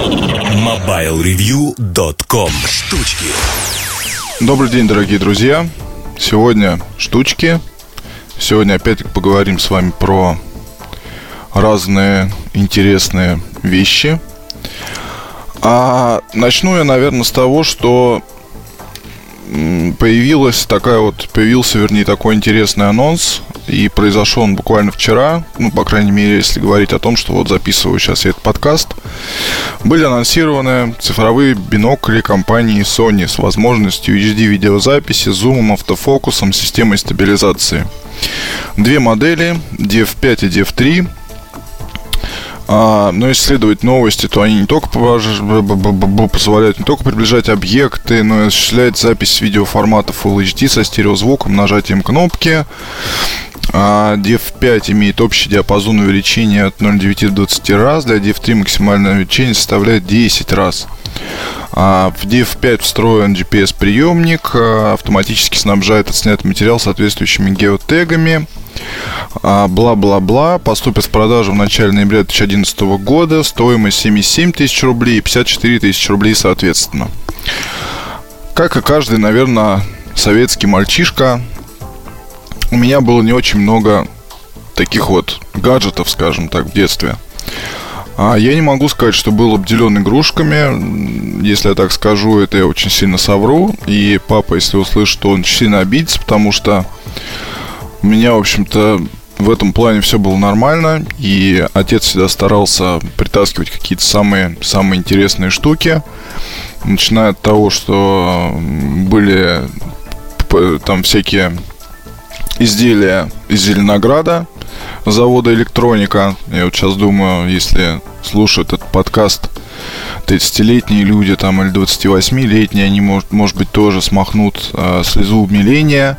MobileReview.com Штучки Добрый день, дорогие друзья. Сегодня штучки. Сегодня опять поговорим с вами про разные интересные вещи. А начну я, наверное, с того, что появилась такая вот, появился, вернее, такой интересный анонс, и произошел он буквально вчера, ну, по крайней мере, если говорить о том, что вот записываю сейчас этот подкаст, были анонсированы цифровые бинокли компании Sony с возможностью HD видеозаписи, зумом, автофокусом, системой стабилизации. Две модели, DF5 и DF3, а, но исследовать новости, то они не только позволяют не только приближать объекты, но и осуществлять запись видеоформата Full HD со стереозвуком, нажатием кнопки. А DF5 имеет общий диапазон увеличения от 0,9 до 20 раз, для DF3 максимальное увеличение составляет 10 раз. А в DF5 встроен GPS-приемник, а, автоматически снабжает отснятый материал соответствующими геотегами. А, бла-бла-бла. Поступит в продажу в начале ноября 2011 года. Стоимость 77 тысяч рублей и 54 тысячи рублей соответственно. Как и каждый, наверное, советский мальчишка, у меня было не очень много таких вот гаджетов, скажем так, в детстве. А я не могу сказать, что был обделен игрушками. Если я так скажу, это я очень сильно совру. И папа, если услышит, то он сильно обидится, потому что у меня, в общем-то, в этом плане все было нормально, и отец всегда старался притаскивать какие-то самые, самые интересные штуки, начиная от того, что были там всякие изделия из Зеленограда, завода электроника. Я вот сейчас думаю, если слушают этот подкаст 30-летние люди там или 28-летние, они, может, может быть, тоже смахнут э, слезу умиления.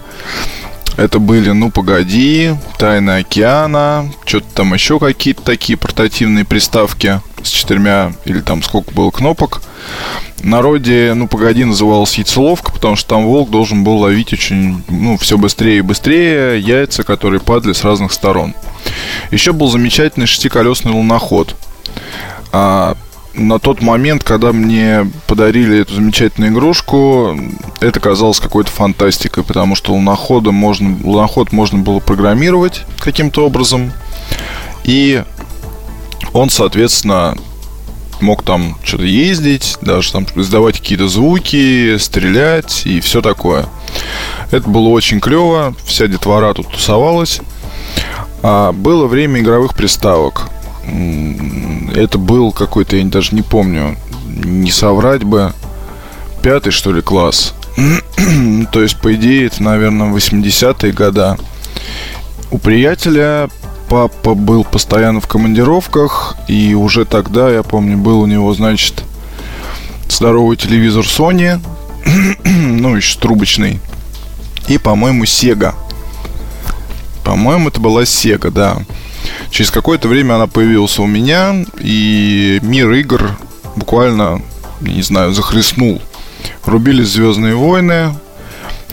Это были «Ну, погоди», «Тайна океана», что-то там еще какие-то такие портативные приставки с четырьмя или там сколько было кнопок. народе «Ну, погоди» называлась яйцеловка, потому что там волк должен был ловить очень, ну, все быстрее и быстрее яйца, которые падали с разных сторон. Еще был замечательный шестиколесный луноход. А, на тот момент, когда мне подарили эту замечательную игрушку, это казалось какой-то фантастикой, потому что лунохода можно, луноход можно было программировать каким-то образом. И он, соответственно, мог там что-то ездить, даже там издавать какие-то звуки, стрелять и все такое. Это было очень клево, вся детвора тут тусовалась. А было время игровых приставок – это был какой-то, я даже не помню, не соврать бы, пятый, что ли, класс. То есть, по идее, это, наверное, 80-е года. У приятеля папа был постоянно в командировках, и уже тогда, я помню, был у него, значит, здоровый телевизор Sony, ну, еще трубочный, и, по-моему, Sega. По-моему, это была Sega, да. Через какое-то время она появилась у меня, и мир игр буквально, не знаю, захлестнул. Рубились Звездные войны,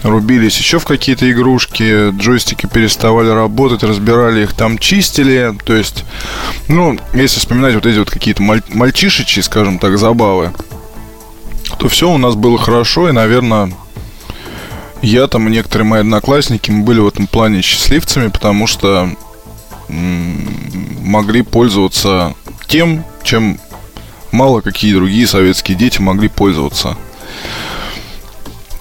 рубились еще в какие-то игрушки, джойстики переставали работать, разбирали их, там чистили. То есть, ну, если вспоминать вот эти вот какие-то маль- мальчишечьи, скажем так, забавы, то все у нас было хорошо, и, наверное, я там и некоторые мои одноклассники, мы были в этом плане счастливцами, потому что могли пользоваться тем, чем мало какие другие советские дети могли пользоваться.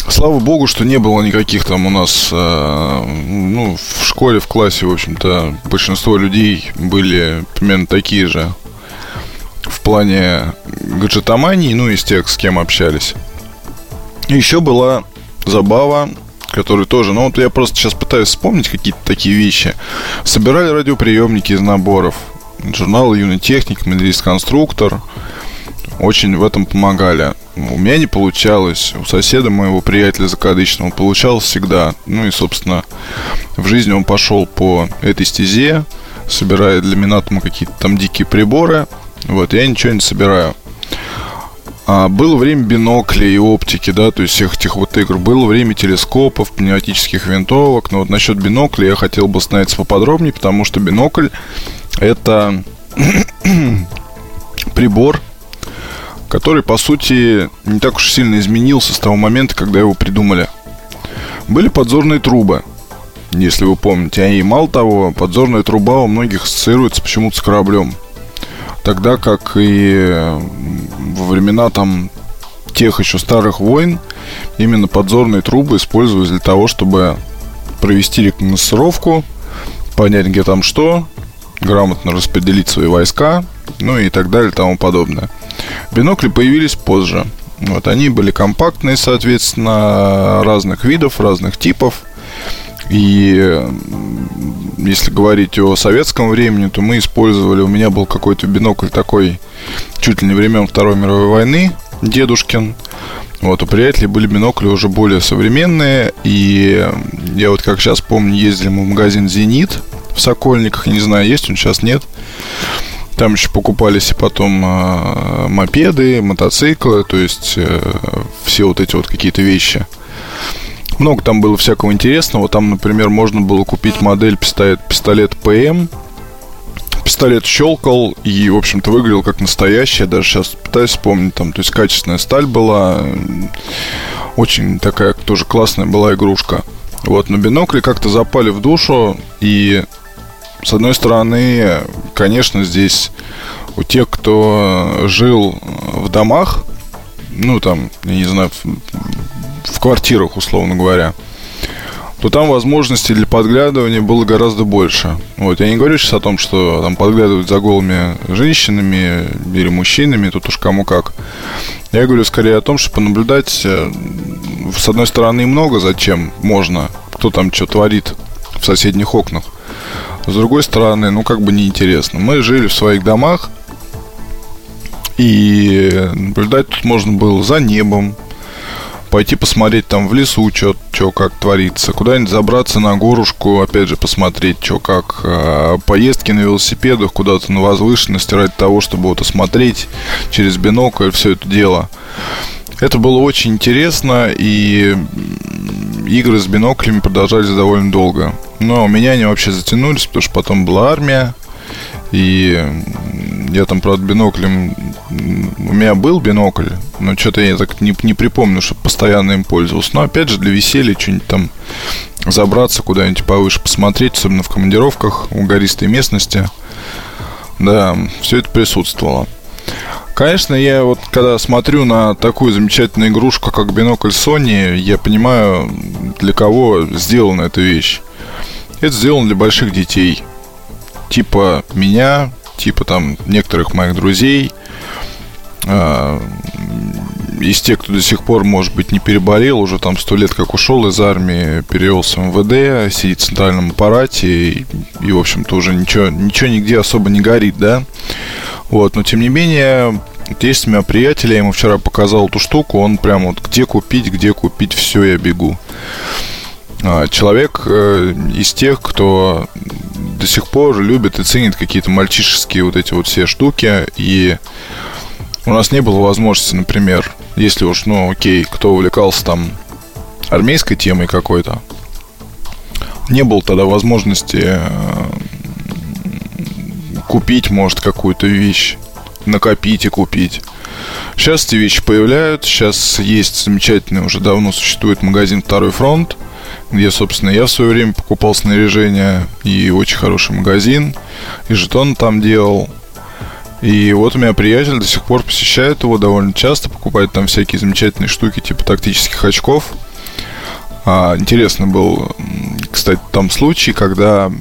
Слава богу, что не было никаких там у нас, э, ну, в школе, в классе, в общем-то, большинство людей были примерно такие же в плане гаджетомании, ну, из тех, с кем общались. Еще была забава который тоже, ну вот я просто сейчас пытаюсь вспомнить какие-то такие вещи. Собирали радиоприемники из наборов. Журнал «Юный техник», «Медалист конструктор». Очень в этом помогали. У меня не получалось. У соседа моего приятеля закадычного получалось всегда. Ну и, собственно, в жизни он пошел по этой стезе, собирая для Минатома какие-то там дикие приборы. Вот, я ничего не собираю. А, было время биноклей и оптики, да, то есть всех этих вот игр. Было время телескопов, пневматических винтовок. Но вот насчет бинокля я хотел бы остановиться поподробнее, потому что бинокль это прибор, который, по сути, не так уж сильно изменился с того момента, когда его придумали. Были подзорные трубы, если вы помните. И мало того, подзорная труба у многих ассоциируется почему-то с кораблем. Тогда как и во времена там тех еще старых войн именно подзорные трубы использовались для того, чтобы провести рекогносцировку, понять, где там что, грамотно распределить свои войска, ну и так далее и тому подобное. Бинокли появились позже. Вот, они были компактные, соответственно, разных видов, разных типов. И если говорить о советском времени, то мы использовали, у меня был какой-то бинокль такой чуть ли не времен Второй мировой войны, дедушкин. Вот, у приятелей были бинокли уже более современные. И я вот как сейчас помню, ездили мы в магазин «Зенит» в Сокольниках. Не знаю, есть он сейчас, нет. Там еще покупались и потом э, мопеды, мотоциклы, то есть э, все вот эти вот какие-то вещи. Много там было всякого интересного. Там, например, можно было купить модель пистолет, пистолет ПМ. Пистолет щелкал и, в общем-то, выглядел как настоящий. Я даже сейчас пытаюсь вспомнить. Там, то есть качественная сталь была. Очень такая тоже классная была игрушка. Вот, но бинокли как-то запали в душу. И с одной стороны, конечно, здесь у тех, кто жил в домах, ну, там, я не знаю, в, квартирах, условно говоря, то там возможностей для подглядывания было гораздо больше. Вот, я не говорю сейчас о том, что там подглядывать за голыми женщинами или мужчинами, тут уж кому как. Я говорю скорее о том, что понаблюдать, э, с одной стороны, много зачем можно, кто там что творит в соседних окнах. С другой стороны, ну как бы неинтересно. Мы жили в своих домах, и наблюдать тут можно было за небом, пойти посмотреть там в лесу, что как творится, куда-нибудь забраться на горушку, опять же, посмотреть, что как, а, поездки на велосипедах куда-то на возвышенности ради того, чтобы вот осмотреть через бинокль все это дело. Это было очень интересно, и игры с биноклями продолжались довольно долго. Но у меня они вообще затянулись, потому что потом была армия. И я там, правда, биноклем... У меня был бинокль, но что-то я так не, не припомню, что постоянно им пользовался. Но, опять же, для веселья что-нибудь там забраться куда-нибудь повыше, посмотреть, особенно в командировках, у гористой местности. Да, все это присутствовало. Конечно, я вот когда смотрю на такую замечательную игрушку, как бинокль Sony, я понимаю, для кого сделана эта вещь. Это сделано для больших детей. Типа меня, типа там некоторых моих друзей. А, из тех, кто до сих пор, может быть, не переболел, уже там сто лет как ушел из армии, перевелся в МВД, сидит в центральном аппарате и, и в общем-то, уже ничего, ничего нигде особо не горит, да. Вот, но тем не менее, есть у меня приятель, я ему вчера показал эту штуку, он прям вот где купить, где купить, все, я бегу. А, человек э, из тех, кто до сих пор любит и ценит какие-то мальчишеские вот эти вот все штуки, и у нас не было возможности, например, если уж, ну, окей, кто увлекался там армейской темой какой-то, не было тогда возможности э, купить, может, какую-то вещь, накопить и купить. Сейчас эти вещи появляются. Сейчас есть замечательный, уже давно существует магазин «Второй фронт», где, собственно, я в свое время покупал снаряжение, и очень хороший магазин, и жетон там делал. И вот у меня приятель до сих пор посещает его довольно часто, покупает там всякие замечательные штуки, типа тактических очков. А, интересно был, кстати, там случай, когда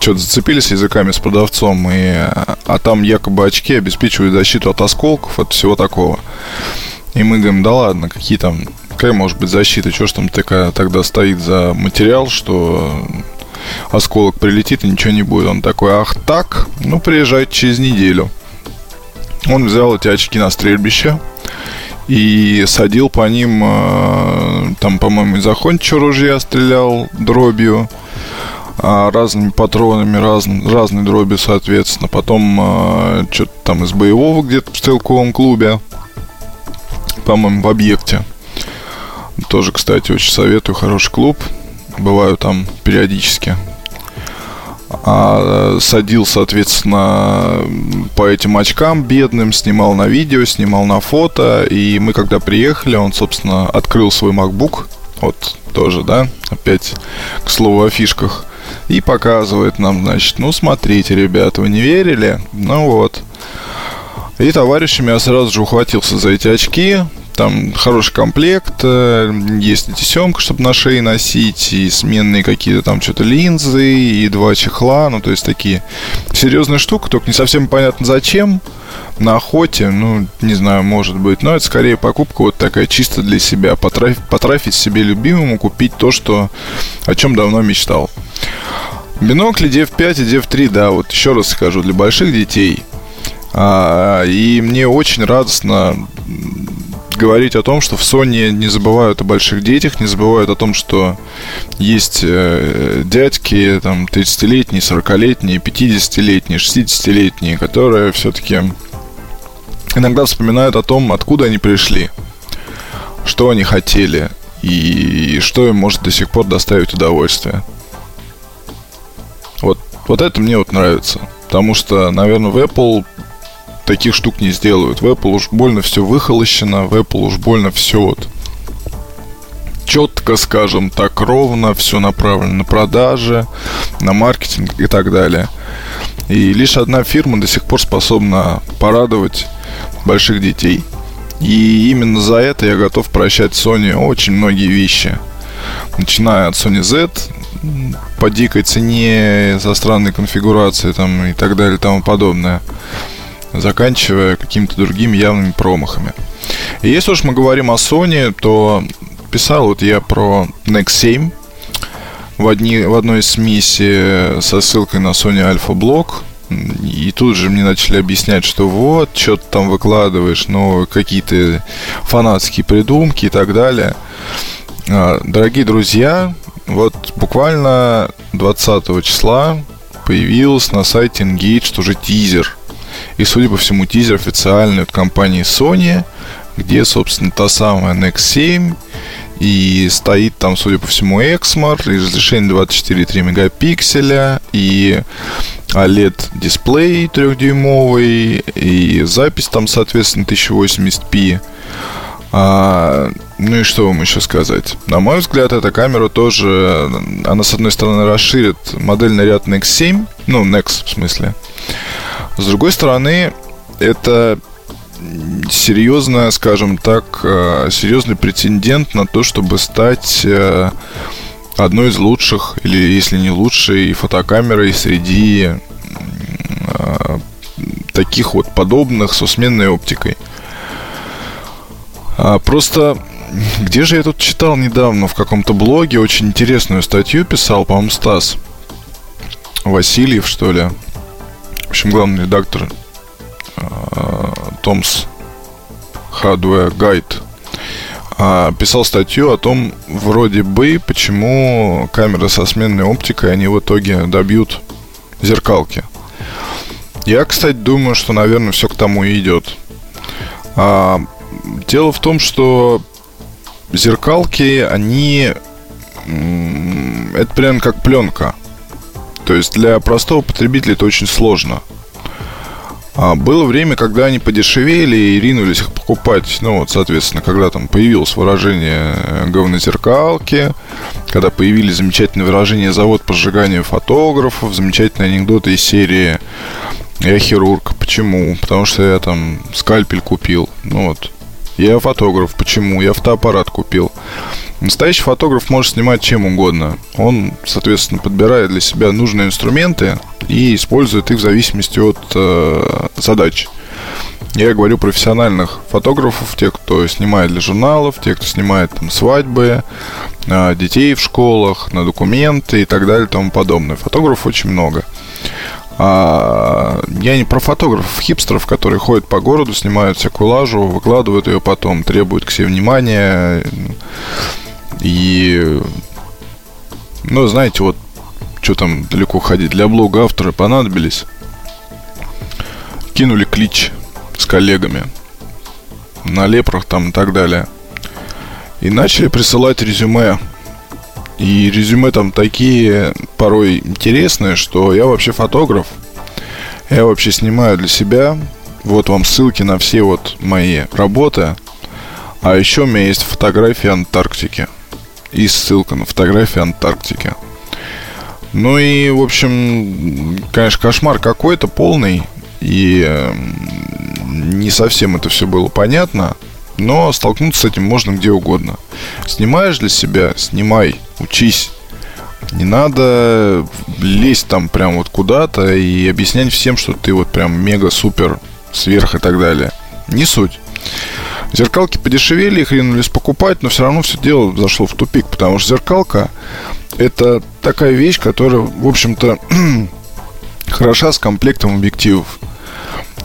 что-то зацепились языками с продавцом, и, а там якобы очки обеспечивают защиту от осколков, от всего такого. И мы говорим, да ладно, какие там, какая может быть защита, что ж там такая, тогда стоит за материал, что осколок прилетит и ничего не будет. Он такой, ах так, ну приезжайте через неделю. Он взял эти очки на стрельбище и садил по ним, э, там, по-моему, из охотничьего ружья стрелял дробью, а, разными патронами, раз, разной дроби, соответственно. Потом а, что-то там из боевого где-то в стрелковом клубе, по-моему, в объекте. Тоже, кстати, очень советую, хороший клуб. Бываю там периодически. а, садил, соответственно, по этим очкам бедным, снимал на видео, снимал на фото. И мы, когда приехали, он, собственно, открыл свой MacBook. Вот тоже, да, опять к слову о фишках. И показывает нам, значит, ну, смотрите, ребята, вы не верили? Ну вот. И товарищами я сразу же ухватился за эти очки, там хороший комплект, э, есть и тесемка, чтобы на шее носить, и сменные какие-то там что-то линзы, и два чехла, ну, то есть такие серьезные штуки, только не совсем понятно зачем. На охоте, ну, не знаю, может быть, но это скорее покупка вот такая чисто для себя, потрафить, потрафить себе любимому, купить то, что, о чем давно мечтал. Бинокли DF5 и DF3, да, вот еще раз скажу, для больших детей. А, и мне очень радостно говорить о том, что в Sony не забывают о больших детях, не забывают о том, что есть э, дядьки, там, 30-летние, 40-летние, 50-летние, 60-летние, которые все-таки иногда вспоминают о том, откуда они пришли, что они хотели и что им может до сих пор доставить удовольствие. Вот, вот это мне вот нравится. Потому что, наверное, в Apple таких штук не сделают. В Apple уж больно все выхолощено, в Apple уж больно все вот четко, скажем так, ровно, все направлено на продажи, на маркетинг и так далее. И лишь одна фирма до сих пор способна порадовать больших детей. И именно за это я готов прощать Sony очень многие вещи. Начиная от Sony Z, по дикой цене, за странной конфигурацией там, и так далее и тому подобное заканчивая какими-то другими явными промахами. И если уж мы говорим о Sony, то писал вот я про Nex 7 в, одни, в одной из миссий со ссылкой на Sony Alpha Block. И тут же мне начали объяснять, что вот, что ты там выкладываешь, но какие-то фанатские придумки и так далее. А, дорогие друзья, вот буквально 20 числа появился на сайте Engaged уже тизер – и, судя по всему, тизер официальный от компании Sony, где, собственно, та самая Nex 7 и стоит там, судя по всему, Exmor, и разрешение 24,3 мегапикселя, и OLED дисплей 3-дюймовый, и запись там, соответственно, 1080p. А, ну и что вам еще сказать? На мой взгляд, эта камера тоже, она с одной стороны расширит модельный ряд Nex 7, ну, Nex в смысле, с другой стороны, это серьезно, скажем так, э, серьезный претендент на то, чтобы стать э, одной из лучших, или если не лучшей, фотокамерой среди э, таких вот подобных со сменной оптикой. А, просто где же я тут читал недавно в каком-то блоге очень интересную статью писал, по-моему, Стас Васильев, что ли общем, главный редактор Томс Hardware Guide писал статью о том, вроде бы, почему камеры со сменной оптикой, они в итоге добьют зеркалки. Я, кстати, думаю, что, наверное, все к тому и идет. А, дело в том, что зеркалки, они... Это прям как пленка. То есть для простого потребителя это очень сложно. А было время, когда они подешевели и ринулись покупать. Ну, вот, соответственно, когда там появилось выражение говнозеркалки, когда появились замечательные выражения завод по сжиганию фотографов, замечательные анекдоты из серии «Я хирург». Почему? Потому что я там скальпель купил. Ну вот. Я фотограф. Почему? Я фотоаппарат купил. Настоящий фотограф может снимать чем угодно. Он, соответственно, подбирает для себя нужные инструменты и использует их в зависимости от э, задач. Я говорю профессиональных фотографов, те, кто снимает для журналов, те, кто снимает там свадьбы, э, детей в школах, на документы и так далее и тому подобное. Фотографов очень много. А, я не про фотографов, хипстеров, которые ходят по городу, снимают всякую лажу, выкладывают ее потом, требуют к себе внимания и, ну, знаете, вот, что там далеко ходить, для блога авторы понадобились. Кинули клич с коллегами на лепрах там и так далее. И начали присылать резюме. И резюме там такие порой интересные, что я вообще фотограф. Я вообще снимаю для себя. Вот вам ссылки на все вот мои работы. А еще у меня есть фотографии Антарктики. И ссылка на фотографии Антарктики. Ну и, в общем, конечно, кошмар какой-то полный. И эм, не совсем это все было понятно. Но столкнуться с этим можно где угодно. Снимаешь для себя, снимай, учись. Не надо лезть там прям вот куда-то и объяснять всем, что ты вот прям мега-супер сверх и так далее. Не суть. Зеркалки подешевели, их ринулись покупать, но все равно все дело зашло в тупик, потому что зеркалка это такая вещь, которая, в общем-то, хороша с комплектом объективов.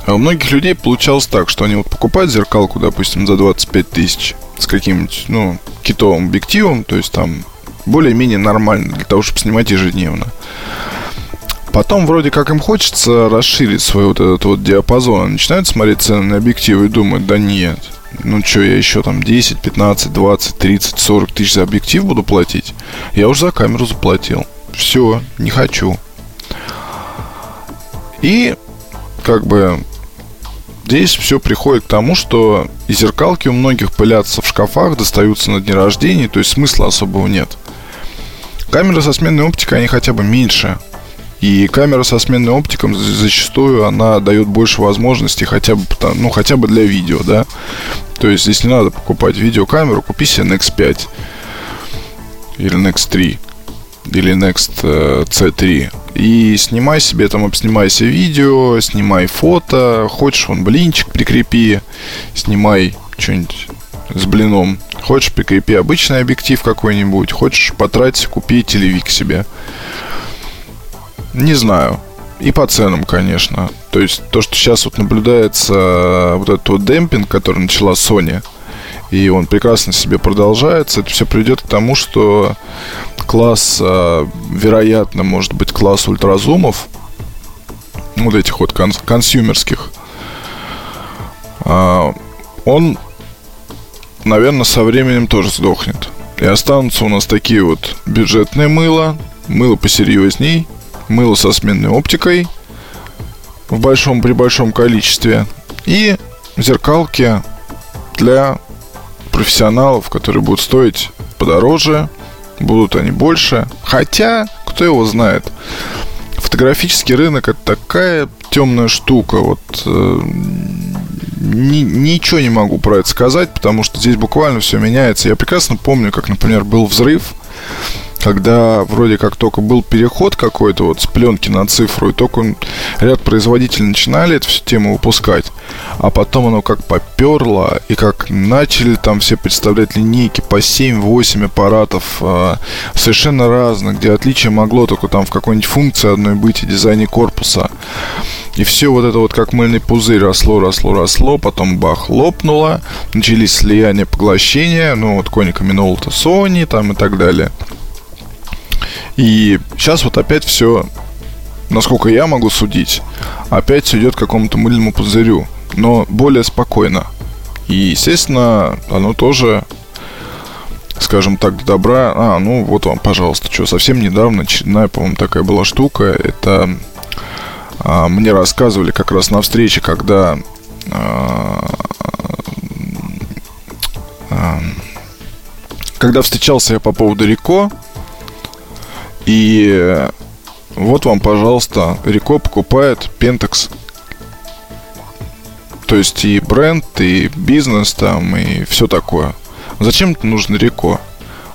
А у многих людей получалось так, что они вот покупают зеркалку, допустим, за 25 тысяч с каким-нибудь, ну, китовым объективом, то есть там более-менее нормально для того, чтобы снимать ежедневно. Потом вроде как им хочется расширить свой вот этот вот диапазон. Начинают смотреть цены на объективы и думают, да нет, ну что, я еще там 10, 15, 20, 30, 40 тысяч за объектив буду платить? Я уже за камеру заплатил. Все, не хочу. И как бы здесь все приходит к тому, что и зеркалки у многих пылятся в шкафах, достаются на дни рождения, то есть смысла особого нет. Камеры со сменной оптикой, они хотя бы меньше. И камера со сменной оптиком зачастую она дает больше возможностей хотя бы, ну, хотя бы для видео, да. То есть не надо покупать видеокамеру, купи себе Nex 5 или Nex 3 или Next э, C3 и снимай себе там, обснимайся видео, снимай фото, хочешь вон блинчик прикрепи, снимай что-нибудь с блином, хочешь прикрепи обычный объектив какой-нибудь, хочешь потратить, купи телевик себе. Не знаю. И по ценам, конечно. То есть то, что сейчас вот наблюдается э, вот этот вот демпинг, который начала Sony, и он прекрасно себе продолжается, это все приведет к тому, что класс, э, вероятно, может быть класс ультразумов, вот этих вот кон- консюмерских, э, он, наверное, со временем тоже сдохнет. И останутся у нас такие вот бюджетные мыло, мыло посерьезней, мыло со сменной оптикой в большом при большом количестве и зеркалки для профессионалов, которые будут стоить подороже, будут они больше. Хотя, кто его знает, фотографический рынок это такая темная штука. Вот э, ни, ничего не могу про это сказать, потому что здесь буквально все меняется. Я прекрасно помню, как, например, был взрыв когда вроде как только был переход какой-то вот с пленки на цифру, и только ряд производителей начинали эту всю тему выпускать, а потом оно как поперло, и как начали там все представлять линейки по 7-8 аппаратов э, совершенно разных, где отличие могло только там в какой-нибудь функции одной быть и дизайне корпуса. И все вот это вот как мыльный пузырь росло, росло, росло, потом бах, лопнуло, начались слияния, поглощения, ну вот коника Minolta Sony там и так далее. И сейчас вот опять все, насколько я могу судить, опять все идет к какому-то мыльному пузырю, но более спокойно. И, естественно, оно тоже, скажем так, добра. А, ну вот вам, пожалуйста, что, совсем недавно очередная, по-моему, такая была штука. Это а, мне рассказывали как раз на встрече, когда а, а, когда встречался я по поводу Рико, и вот вам, пожалуйста, Рико покупает Pentax. То есть и бренд, и бизнес там, и все такое. Зачем это нужно Рико?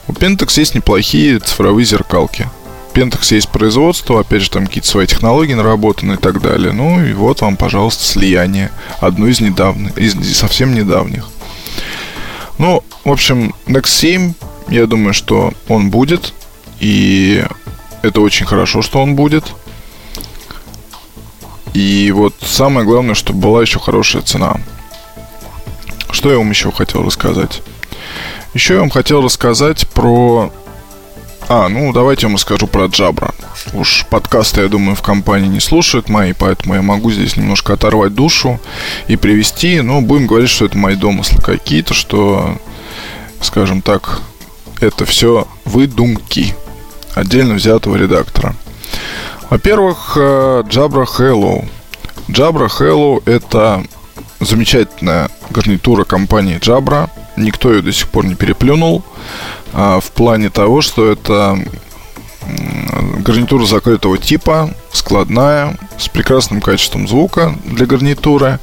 У Pentax есть неплохие цифровые зеркалки. Pentax есть производство, опять же, там какие-то свои технологии наработаны и так далее. Ну и вот вам, пожалуйста, слияние. Одно из недавних, из совсем недавних. Ну, в общем, Nex 7, я думаю, что он будет. И это очень хорошо, что он будет. И вот самое главное, чтобы была еще хорошая цена. Что я вам еще хотел рассказать? Еще я вам хотел рассказать про... А, ну давайте я вам расскажу про Джабра. Уж подкасты, я думаю, в компании не слушают мои, поэтому я могу здесь немножко оторвать душу и привести. Но будем говорить, что это мои домыслы какие-то, что, скажем так, это все выдумки отдельно взятого редактора. Во-первых, э, Jabra Hello. Jabra Hello это замечательная гарнитура компании Jabra. Никто ее до сих пор не переплюнул. А, в плане того, что это гарнитура закрытого типа, складная, с прекрасным качеством звука для гарнитуры,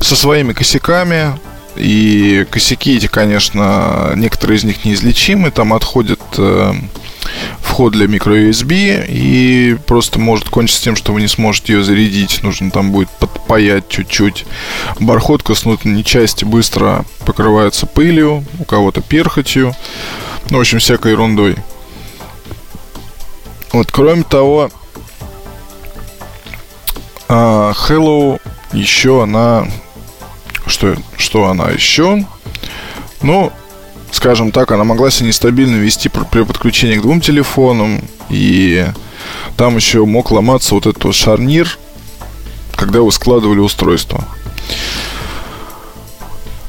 со своими косяками. И косяки эти, конечно, некоторые из них неизлечимы. Там отходит э, вход для microUSB и просто может кончиться тем, что вы не сможете ее зарядить. Нужно там будет подпаять чуть-чуть. Бархотка с внутренней части быстро покрывается пылью, у кого-то перхотью. Ну, в общем, всякой ерундой. Вот, кроме того, а, Hello еще она... Что, что она еще? Ну, скажем так, она могла себя нестабильно вести при подключении к двум телефонам. И там еще мог ломаться вот этот шарнир, когда вы складывали устройство.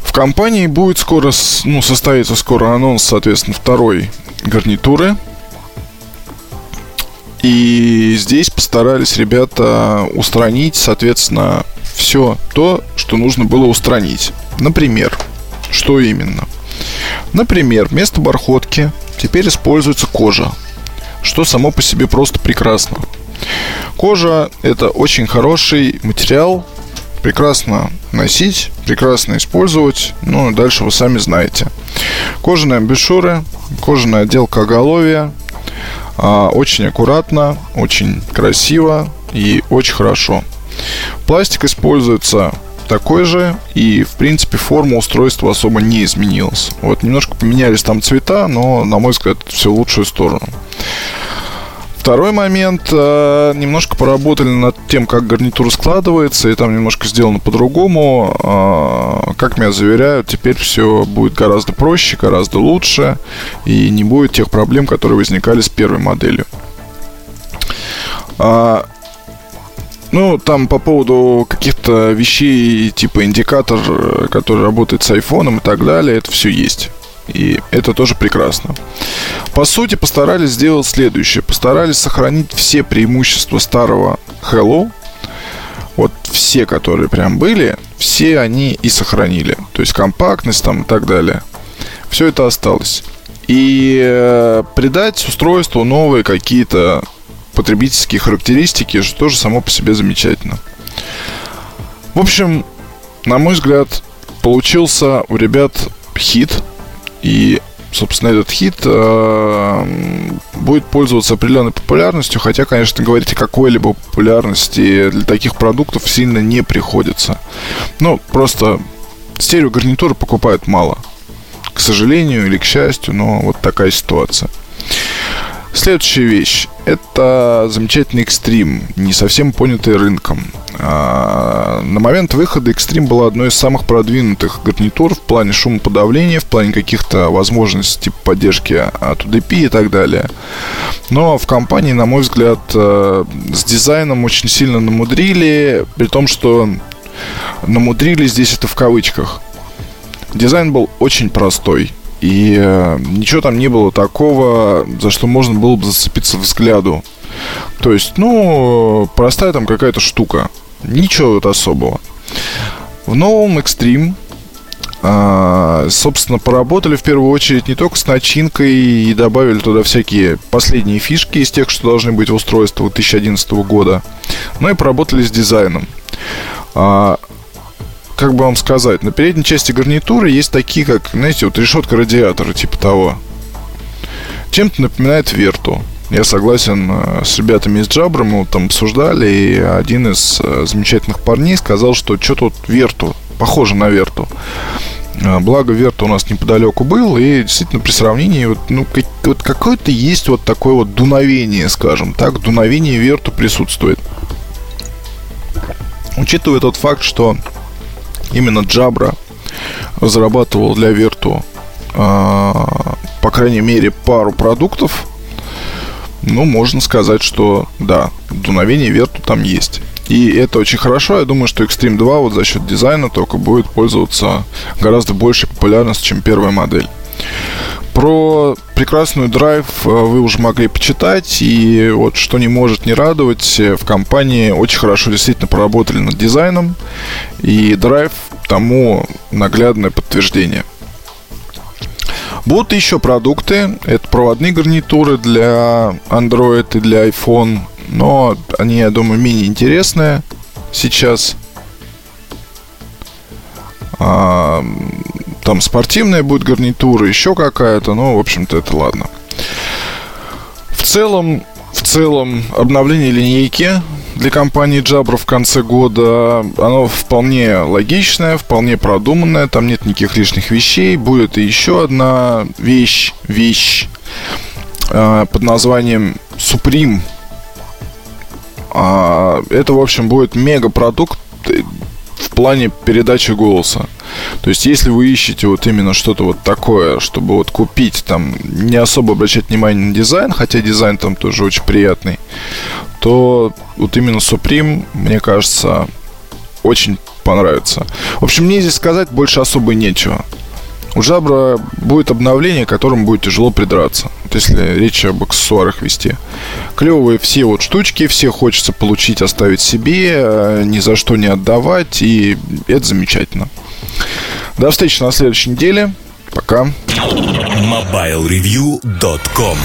В компании будет скоро, ну, состоится скоро анонс, соответственно, второй гарнитуры. И здесь постарались ребята устранить, соответственно, все то, что нужно было устранить. Например, что именно? Например, вместо бархотки теперь используется кожа, что само по себе просто прекрасно. Кожа – это очень хороший материал, прекрасно носить, прекрасно использовать. Ну, дальше вы сами знаете. Кожаные амбушюры, кожаная отделка оголовья. А, очень аккуратно, очень красиво и очень хорошо. Пластик используется такой же, и, в принципе, форма устройства особо не изменилась. Вот, немножко поменялись там цвета, но, на мой взгляд, все в лучшую сторону. Второй момент, э, немножко поработали над тем, как гарнитура складывается, и там немножко сделано по-другому. Э, как меня заверяют, теперь все будет гораздо проще, гораздо лучше, и не будет тех проблем, которые возникали с первой моделью. Ну, там по поводу каких-то вещей, типа индикатор, э, который работает с айфоном и так далее, это все есть. И это тоже прекрасно. По сути, постарались сделать следующее. Постарались сохранить все преимущества старого Hello. Вот все, которые прям были, все они и сохранили. То есть компактность там и так далее. Все это осталось. И э, придать устройству новые какие-то потребительские характеристики, что тоже само по себе замечательно. В общем, на мой взгляд, получился у ребят хит. И, собственно, этот хит э, будет пользоваться определенной популярностью, хотя, конечно, говорить о какой-либо популярности для таких продуктов сильно не приходится. Ну, просто стереогарнитуры покупают мало. К сожалению или к счастью, но вот такая ситуация. Следующая вещь. Это замечательный экстрим, не совсем понятый рынком. А, на момент выхода экстрим была одной из самых продвинутых гарнитур в плане шумоподавления, в плане каких-то возможностей типа поддержки от UDP и так далее. Но в компании, на мой взгляд, э, с дизайном очень сильно намудрили, при том, что намудрили здесь это в кавычках. Дизайн был очень простой и э, ничего там не было такого, за что можно было бы зацепиться взгляду. То есть, ну, простая там какая-то штука. Ничего вот особого. В новом Extreme а, собственно, поработали в первую очередь не только с начинкой и добавили туда всякие последние фишки из тех, что должны быть в устройстве 2011 года, но и поработали с дизайном. А, как бы вам сказать, на передней части гарнитуры есть такие, как, знаете, вот решетка радиатора, типа того. Чем-то напоминает Верту. Я согласен э, с ребятами из Джабра, мы вот там обсуждали, и один из э, замечательных парней сказал, что что-то вот Верту, похоже на Верту. Э, благо Верт у нас неподалеку был, и действительно при сравнении вот, ну, вот какое-то есть вот такое вот дуновение, скажем так, дуновение Верту присутствует. Учитывая тот факт, что именно Jabra разрабатывал для Virtu, а, по крайней мере, пару продуктов, ну, можно сказать, что да, дуновение Virtu там есть. И это очень хорошо. Я думаю, что Extreme 2 вот за счет дизайна только будет пользоваться гораздо большей популярностью, чем первая модель. Про прекрасную драйв э, вы уже могли почитать, и вот что не может не радовать, э, в компании очень хорошо действительно поработали над дизайном, и драйв тому наглядное подтверждение. Будут еще продукты. Это проводные гарнитуры для Android и для iPhone. Но они, я думаю, менее интересные сейчас. Там спортивная будет гарнитура, еще какая-то. Ну, в общем-то, это ладно. В целом, в целом, обновление линейки для компании Jabra в конце года, оно вполне логичное, вполне продуманное, там нет никаких лишних вещей. Будет и еще одна вещь, вещь э, под названием Supreme. А, это, в общем, будет мега-продукт в плане передачи голоса. То есть, если вы ищете вот именно что-то вот такое, чтобы вот купить, там, не особо обращать внимание на дизайн, хотя дизайн там тоже очень приятный, то вот именно Supreme, мне кажется, очень понравится. В общем, мне здесь сказать больше особо нечего. У Жабра будет обновление, которому будет тяжело придраться. Вот если речь об аксессуарах вести. Клевые все вот штучки, все хочется получить, оставить себе, э, ни за что не отдавать, и это замечательно. До встречи на следующей неделе. Пока. MobileReview.com